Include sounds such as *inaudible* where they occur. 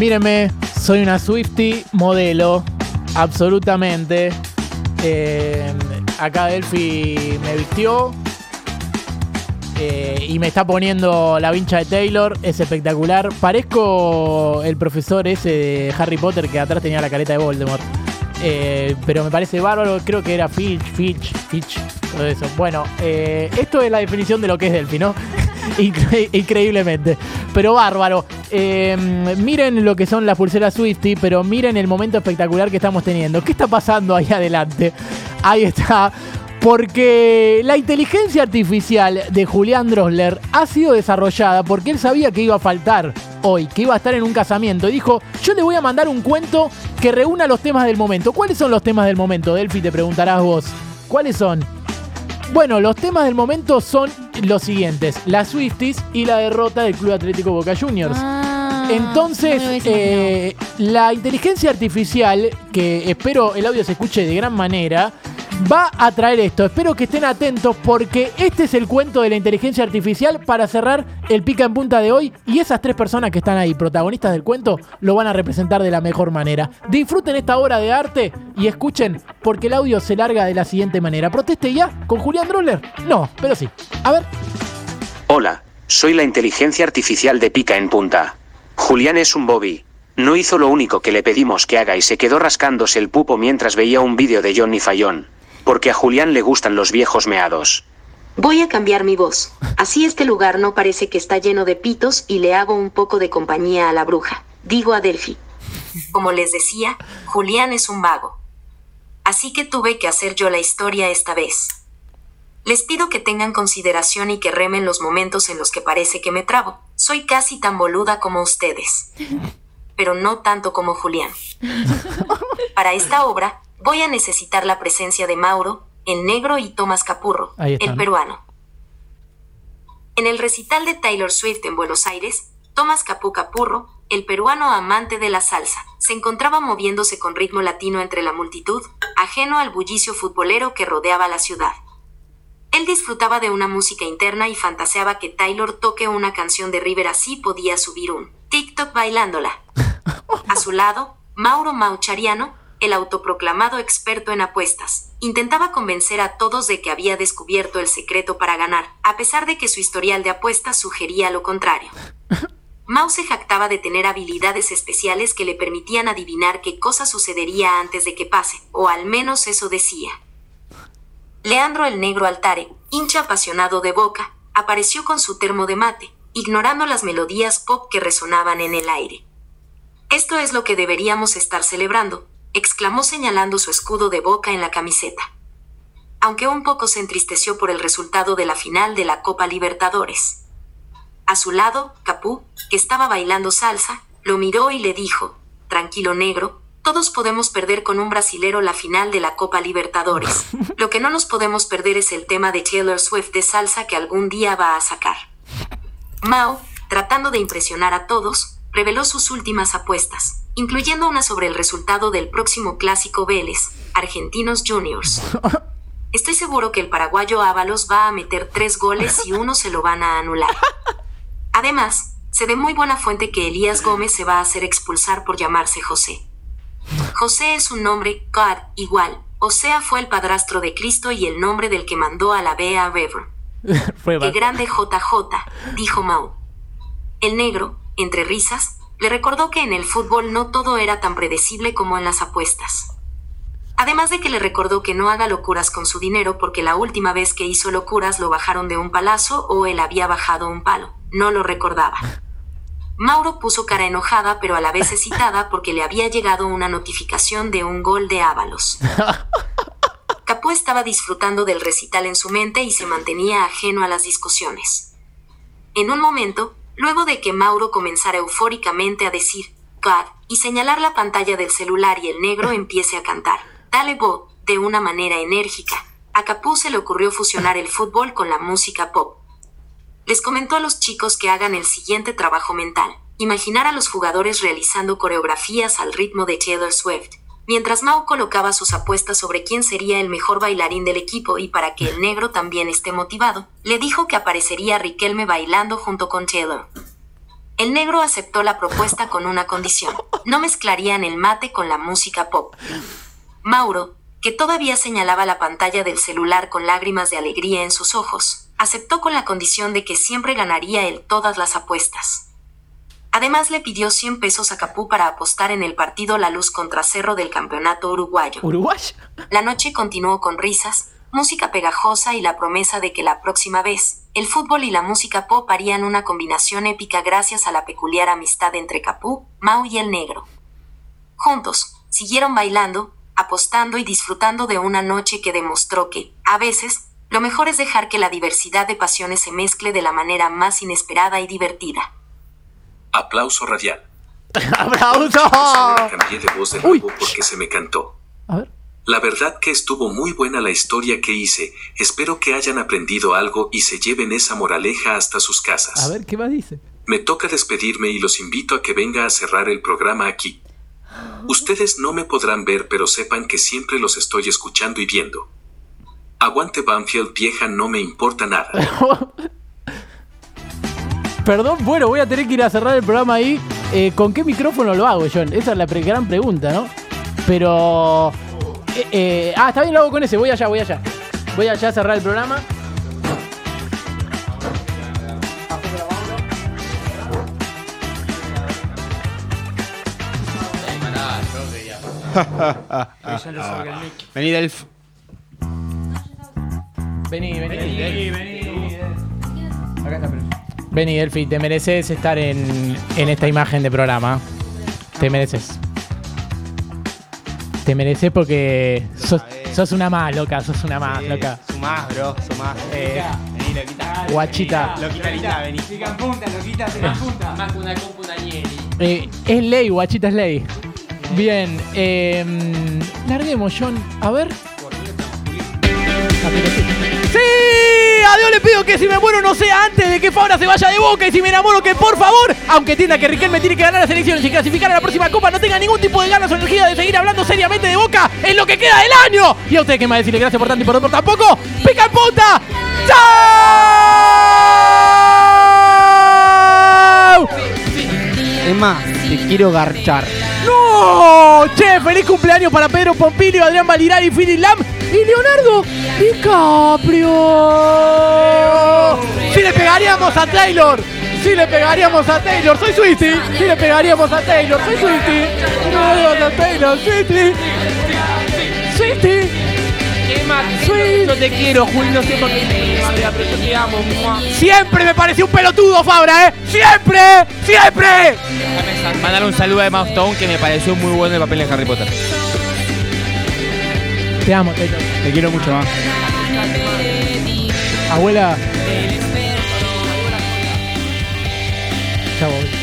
Míreme, soy una Swifty modelo, absolutamente. Eh, acá Delphi me vistió eh, y me está poniendo la vincha de Taylor, es espectacular. Parezco el profesor ese de Harry Potter que atrás tenía la careta de Voldemort. Eh, pero me parece bárbaro, creo que era Filch, Filch, Filch, todo eso. Bueno, esto es la definición de lo que es Delphi, ¿no? *laughs* increíblemente. Pero bárbaro. miren lo que son las pulseras Swifty, pero miren el momento espectacular que estamos teniendo. ¿Qué está pasando ahí adelante? Ahí está porque la inteligencia artificial de Julián Drosler ha sido desarrollada porque él sabía que iba a faltar hoy, que iba a estar en un casamiento. Y dijo, yo le voy a mandar un cuento que reúna los temas del momento. ¿Cuáles son los temas del momento? Delphi, te preguntarás vos. ¿Cuáles son? Bueno, los temas del momento son los siguientes. Las Swifties y la derrota del Club Atlético Boca Juniors. Ah, Entonces, no eh, la inteligencia artificial, que espero el audio se escuche de gran manera, va a traer esto. Espero que estén atentos porque este es el cuento de la inteligencia artificial para cerrar el pica en punta de hoy y esas tres personas que están ahí, protagonistas del cuento, lo van a representar de la mejor manera. Disfruten esta obra de arte y escuchen porque el audio se larga de la siguiente manera. ¿Proteste ya con Julián Droller? No, pero sí. A ver. Hola, soy la inteligencia artificial de Pica en Punta. Julián es un Bobby. No hizo lo único que le pedimos que haga y se quedó rascándose el pupo mientras veía un vídeo de Johnny Fallón. Porque a Julián le gustan los viejos meados. Voy a cambiar mi voz. Así este lugar no parece que está lleno de pitos y le hago un poco de compañía a la bruja. Digo a Delphi. Como les decía, Julián es un vago. Así que tuve que hacer yo la historia esta vez. Les pido que tengan consideración y que remen los momentos en los que parece que me trabo. Soy casi tan boluda como ustedes. Pero no tanto como Julián. Para esta obra, voy a necesitar la presencia de Mauro, el negro y Tomás Capurro, el peruano. En el recital de Taylor Swift en Buenos Aires, Tomás Capú Capurro, el peruano amante de la salsa, se encontraba moviéndose con ritmo latino entre la multitud, ajeno al bullicio futbolero que rodeaba la ciudad. Él disfrutaba de una música interna y fantaseaba que Taylor toque una canción de River así podía subir un TikTok bailándola. A su lado, Mauro Mauchariano, el autoproclamado experto en apuestas, intentaba convencer a todos de que había descubierto el secreto para ganar, a pesar de que su historial de apuestas sugería lo contrario. *laughs* Mau se jactaba de tener habilidades especiales que le permitían adivinar qué cosa sucedería antes de que pase, o al menos eso decía. Leandro el Negro Altare, hincha apasionado de Boca, apareció con su termo de mate, ignorando las melodías pop que resonaban en el aire. Esto es lo que deberíamos estar celebrando, exclamó señalando su escudo de Boca en la camiseta. Aunque un poco se entristeció por el resultado de la final de la Copa Libertadores. A su lado, Capú, que estaba bailando salsa, lo miró y le dijo, Tranquilo negro, todos podemos perder con un brasilero la final de la Copa Libertadores. *laughs* Lo que no nos podemos perder es el tema de Taylor Swift de salsa que algún día va a sacar. Mao, tratando de impresionar a todos, reveló sus últimas apuestas, incluyendo una sobre el resultado del próximo clásico Vélez, Argentinos Juniors. *laughs* Estoy seguro que el paraguayo Ábalos va a meter tres goles y uno se lo van a anular. Además, se de muy buena fuente que Elías Gómez se va a hacer expulsar por llamarse José. José es un nombre, God, igual, o sea, fue el padrastro de Cristo y el nombre del que mandó a la Bea River. *laughs* ¡Qué grande JJ! dijo Mau. El negro, entre risas, le recordó que en el fútbol no todo era tan predecible como en las apuestas. Además de que le recordó que no haga locuras con su dinero porque la última vez que hizo locuras lo bajaron de un palazo o él había bajado un palo. No lo recordaba. Mauro puso cara enojada pero a la vez excitada porque le había llegado una notificación de un gol de Ábalos. *laughs* Capó estaba disfrutando del recital en su mente y se mantenía ajeno a las discusiones. En un momento, luego de que Mauro comenzara eufóricamente a decir God y señalar la pantalla del celular y el negro *laughs* empiece a cantar. Dale Bo de una manera enérgica, a Capú se le ocurrió fusionar el fútbol con la música pop. Les comentó a los chicos que hagan el siguiente trabajo mental, imaginar a los jugadores realizando coreografías al ritmo de Taylor Swift, mientras Mao colocaba sus apuestas sobre quién sería el mejor bailarín del equipo y para que el negro también esté motivado, le dijo que aparecería Riquelme bailando junto con Taylor. El negro aceptó la propuesta con una condición. No mezclarían el mate con la música pop. Mauro, que todavía señalaba la pantalla del celular con lágrimas de alegría en sus ojos, aceptó con la condición de que siempre ganaría él todas las apuestas. Además le pidió 100 pesos a Capú para apostar en el partido La Luz contra Cerro del campeonato uruguayo. ¿Uruguay? La noche continuó con risas, música pegajosa y la promesa de que la próxima vez, el fútbol y la música pop harían una combinación épica gracias a la peculiar amistad entre Capú, Mau y el negro. Juntos, siguieron bailando, apostando y disfrutando de una noche que demostró que, a veces, lo mejor es dejar que la diversidad de pasiones se mezcle de la manera más inesperada y divertida. Aplauso radial. *laughs* ¡Aplauso! Ahora cambié de voz de Uy. nuevo porque se me cantó. A ver. La verdad que estuvo muy buena la historia que hice. Espero que hayan aprendido algo y se lleven esa moraleja hasta sus casas. A ver, ¿qué más dice? Me toca despedirme y los invito a que venga a cerrar el programa aquí. Ustedes no me podrán ver, pero sepan que siempre los estoy escuchando y viendo. Aguante Banfield vieja, no me importa nada. *laughs* Perdón, bueno, voy a tener que ir a cerrar el programa ahí. Eh, ¿Con qué micrófono lo hago, John? Esa es la pre- gran pregunta, ¿no? Pero... eh, eh, ah, está bien, lo hago con ese. Voy allá, voy allá. Voy allá a cerrar el programa. *laughs* Vení, Delf. Vení, vení, vení, vení. Acá está, pero- Vení, Delphi, te mereces estar en, en esta imagen de programa. Te mereces. Te mereces porque sos, sos una más, loca, sos una más, loca. Sumás, bro, sumás. Eh, Vení, loquita. guachita. Loquita linda, vení. Más que una compu. Eh, es ley, guachita es ley. Bien, eh, larguemos, John. A ver. ¡Sí! A Dios le pido que si me muero no sea antes de que Fabra se vaya de boca y si me enamoro que por favor, aunque entienda que Riquelme tiene que ganar las elecciones y clasificar a la próxima copa, no tenga ningún tipo de ganas o energía de seguir hablando seriamente de boca en lo que queda del año. Y a usted que a decirle gracias por tanto y por, por tampoco. ¡Pica en punta! ¡Chao! Es más, te quiero garchar. ¡No! Che, feliz cumpleaños para Pedro Pompilio, Adrián Valirari, Philip Lam y Leonardo DiCaprio. Si le pegaríamos a Taylor, si le pegaríamos a Taylor, soy Swifty. Si le pegaríamos a Taylor, soy Swifty. No le a Taylor. Swifty. Sí. yo te quiero, Juli, no sé por qué te madre, pero yo te amo, mua. Siempre me pareció un pelotudo, Fabra, ¿eh? ¡Siempre! ¡Siempre! Mandar un saludo a Emma Stone que me pareció muy bueno el papel de Harry Potter. Te amo, Taylor. Te quiero mucho más. Abuela. Chao.